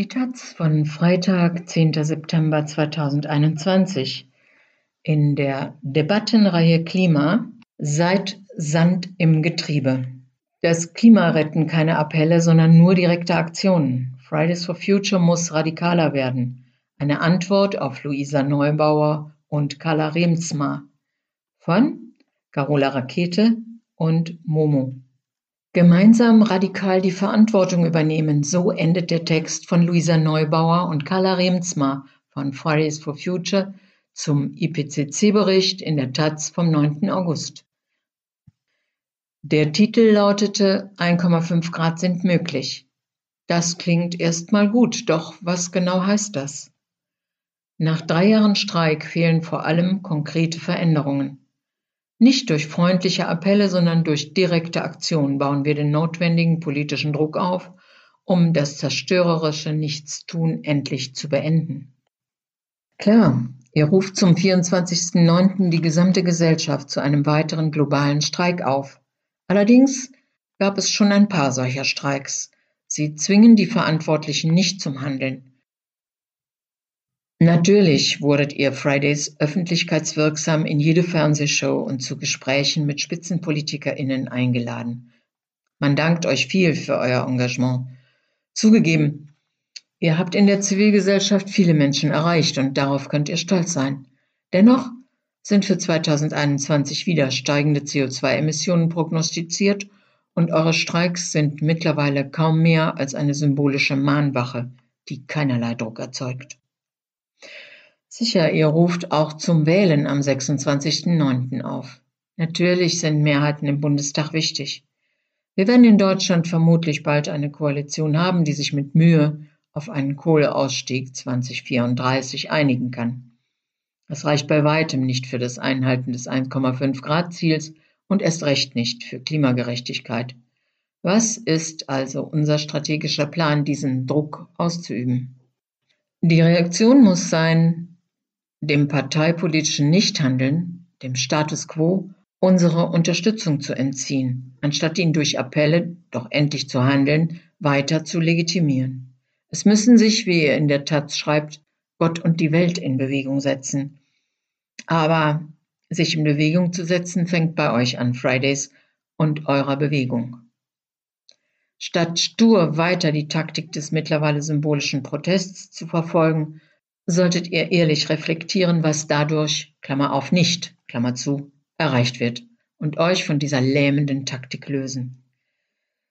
Die taz von Freitag, 10. September 2021 in der Debattenreihe Klima Seit Sand im Getriebe. Das Klima retten keine Appelle, sondern nur direkte Aktionen. Fridays for Future muss radikaler werden. Eine Antwort auf Luisa Neubauer und Carla Remsma von Carola Rakete und Momo. Gemeinsam radikal die Verantwortung übernehmen, so endet der Text von Luisa Neubauer und Carla Remsma von Fridays for Future zum IPCC-Bericht in der Taz vom 9. August. Der Titel lautete 1,5 Grad sind möglich. Das klingt erstmal gut, doch was genau heißt das? Nach drei Jahren Streik fehlen vor allem konkrete Veränderungen. Nicht durch freundliche Appelle, sondern durch direkte Aktion bauen wir den notwendigen politischen Druck auf, um das zerstörerische Nichtstun endlich zu beenden. Klar, ihr ruft zum 24.09. die gesamte Gesellschaft zu einem weiteren globalen Streik auf. Allerdings gab es schon ein paar solcher Streiks. Sie zwingen die Verantwortlichen nicht zum Handeln. Natürlich wurdet ihr Fridays öffentlichkeitswirksam in jede Fernsehshow und zu Gesprächen mit SpitzenpolitikerInnen eingeladen. Man dankt euch viel für euer Engagement. Zugegeben, ihr habt in der Zivilgesellschaft viele Menschen erreicht und darauf könnt ihr stolz sein. Dennoch sind für 2021 wieder steigende CO2-Emissionen prognostiziert und eure Streiks sind mittlerweile kaum mehr als eine symbolische Mahnwache, die keinerlei Druck erzeugt. Sicher, ihr ruft auch zum Wählen am 26.09. auf. Natürlich sind Mehrheiten im Bundestag wichtig. Wir werden in Deutschland vermutlich bald eine Koalition haben, die sich mit Mühe auf einen Kohleausstieg 2034 einigen kann. Das reicht bei weitem nicht für das Einhalten des 1,5 Grad Ziels und erst recht nicht für Klimagerechtigkeit. Was ist also unser strategischer Plan, diesen Druck auszuüben? Die Reaktion muss sein, dem parteipolitischen Nichthandeln, dem Status quo, unsere Unterstützung zu entziehen, anstatt ihn durch Appelle, doch endlich zu handeln, weiter zu legitimieren. Es müssen sich, wie er in der Taz schreibt, Gott und die Welt in Bewegung setzen, aber sich in Bewegung zu setzen, fängt bei euch an, Fridays, und eurer Bewegung. Statt stur weiter die Taktik des mittlerweile symbolischen Protests zu verfolgen, solltet ihr ehrlich reflektieren, was dadurch, Klammer auf nicht, Klammer zu, erreicht wird und euch von dieser lähmenden Taktik lösen.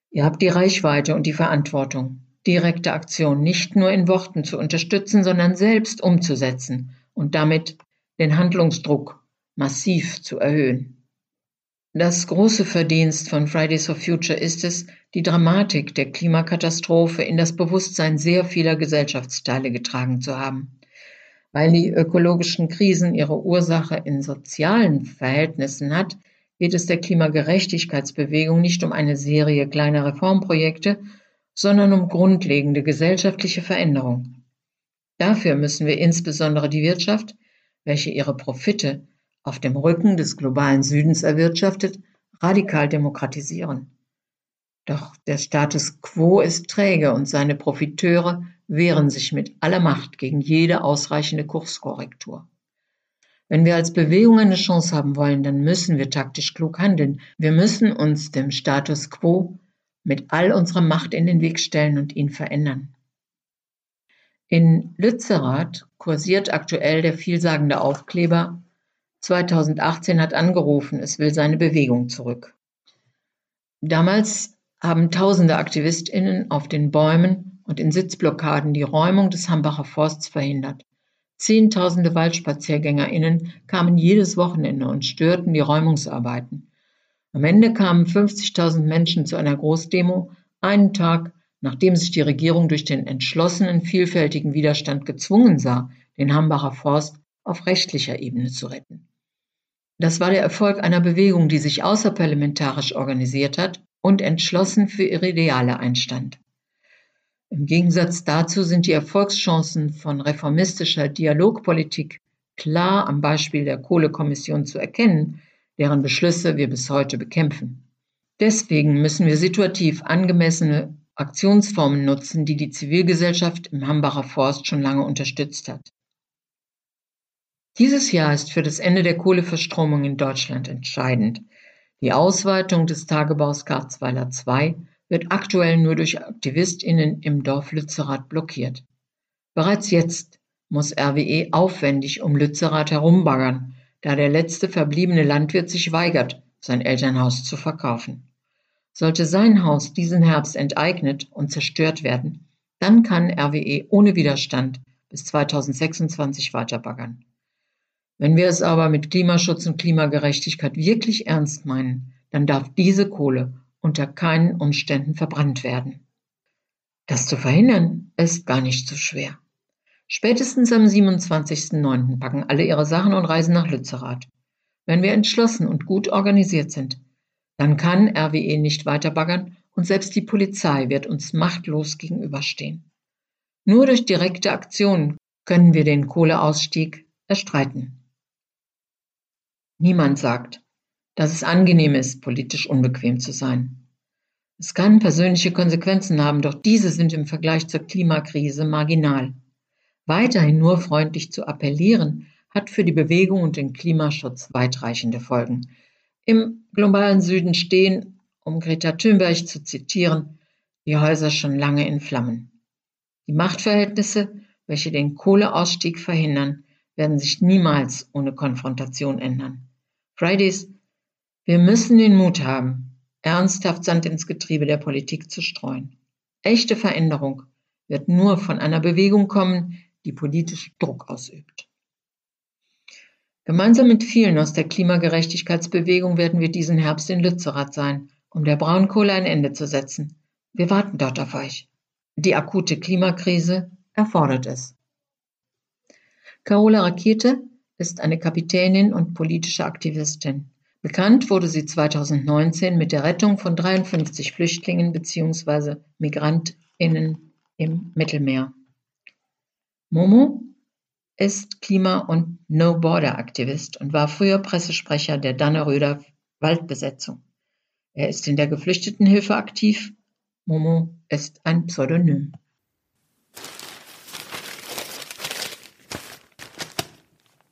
Ihr habt die Reichweite und die Verantwortung, direkte Aktion nicht nur in Worten zu unterstützen, sondern selbst umzusetzen und damit den Handlungsdruck massiv zu erhöhen. Das große Verdienst von Fridays for Future ist es, die Dramatik der Klimakatastrophe in das Bewusstsein sehr vieler Gesellschaftsteile getragen zu haben. Weil die ökologischen Krisen ihre Ursache in sozialen Verhältnissen hat, geht es der Klimagerechtigkeitsbewegung nicht um eine Serie kleiner Reformprojekte, sondern um grundlegende gesellschaftliche Veränderung. Dafür müssen wir insbesondere die Wirtschaft, welche ihre Profite auf dem Rücken des globalen Südens erwirtschaftet, radikal demokratisieren. Doch der Status quo ist träge und seine Profiteure wehren sich mit aller Macht gegen jede ausreichende Kurskorrektur. Wenn wir als Bewegung eine Chance haben wollen, dann müssen wir taktisch klug handeln. Wir müssen uns dem Status quo mit all unserer Macht in den Weg stellen und ihn verändern. In Lützerath kursiert aktuell der vielsagende Aufkleber „2018 hat angerufen, es will seine Bewegung zurück“. Damals haben tausende AktivistInnen auf den Bäumen und in Sitzblockaden die Räumung des Hambacher Forsts verhindert. Zehntausende WaldspaziergängerInnen kamen jedes Wochenende und störten die Räumungsarbeiten. Am Ende kamen 50.000 Menschen zu einer Großdemo, einen Tag nachdem sich die Regierung durch den entschlossenen, vielfältigen Widerstand gezwungen sah, den Hambacher Forst auf rechtlicher Ebene zu retten. Das war der Erfolg einer Bewegung, die sich außerparlamentarisch organisiert hat und entschlossen für ihre Ideale einstand. Im Gegensatz dazu sind die Erfolgschancen von reformistischer Dialogpolitik klar am Beispiel der Kohlekommission zu erkennen, deren Beschlüsse wir bis heute bekämpfen. Deswegen müssen wir situativ angemessene Aktionsformen nutzen, die die Zivilgesellschaft im Hambacher Forst schon lange unterstützt hat. Dieses Jahr ist für das Ende der Kohleverstromung in Deutschland entscheidend. Die Ausweitung des Tagebaus Garzweiler II wird aktuell nur durch AktivistInnen im Dorf Lützerath blockiert. Bereits jetzt muss RWE aufwendig um Lützerath herumbaggern, da der letzte verbliebene Landwirt sich weigert, sein Elternhaus zu verkaufen. Sollte sein Haus diesen Herbst enteignet und zerstört werden, dann kann RWE ohne Widerstand bis 2026 weiterbaggern. Wenn wir es aber mit Klimaschutz und Klimagerechtigkeit wirklich ernst meinen, dann darf diese Kohle unter keinen Umständen verbrannt werden. Das zu verhindern ist gar nicht so schwer. Spätestens am 27.09. packen alle ihre Sachen und reisen nach Lützerath. Wenn wir entschlossen und gut organisiert sind, dann kann RWE nicht weiter baggern und selbst die Polizei wird uns machtlos gegenüberstehen. Nur durch direkte Aktionen können wir den Kohleausstieg erstreiten. Niemand sagt, dass es angenehm ist, politisch unbequem zu sein. Es kann persönliche Konsequenzen haben, doch diese sind im Vergleich zur Klimakrise marginal. Weiterhin nur freundlich zu appellieren, hat für die Bewegung und den Klimaschutz weitreichende Folgen. Im globalen Süden stehen, um Greta Thunberg zu zitieren, die Häuser schon lange in Flammen. Die Machtverhältnisse, welche den Kohleausstieg verhindern, werden sich niemals ohne Konfrontation ändern. Fridays, wir müssen den Mut haben, ernsthaft Sand ins Getriebe der Politik zu streuen. Echte Veränderung wird nur von einer Bewegung kommen, die politisch Druck ausübt. Gemeinsam mit vielen aus der Klimagerechtigkeitsbewegung werden wir diesen Herbst in Lützerath sein, um der Braunkohle ein Ende zu setzen. Wir warten dort auf euch. Die akute Klimakrise erfordert es. Carola Rakete ist eine Kapitänin und politische Aktivistin. Bekannt wurde sie 2019 mit der Rettung von 53 Flüchtlingen bzw. Migrantinnen im Mittelmeer. Momo ist Klima- und No-Border-Aktivist und war früher Pressesprecher der Danneröder Waldbesetzung. Er ist in der Geflüchtetenhilfe aktiv. Momo ist ein Pseudonym.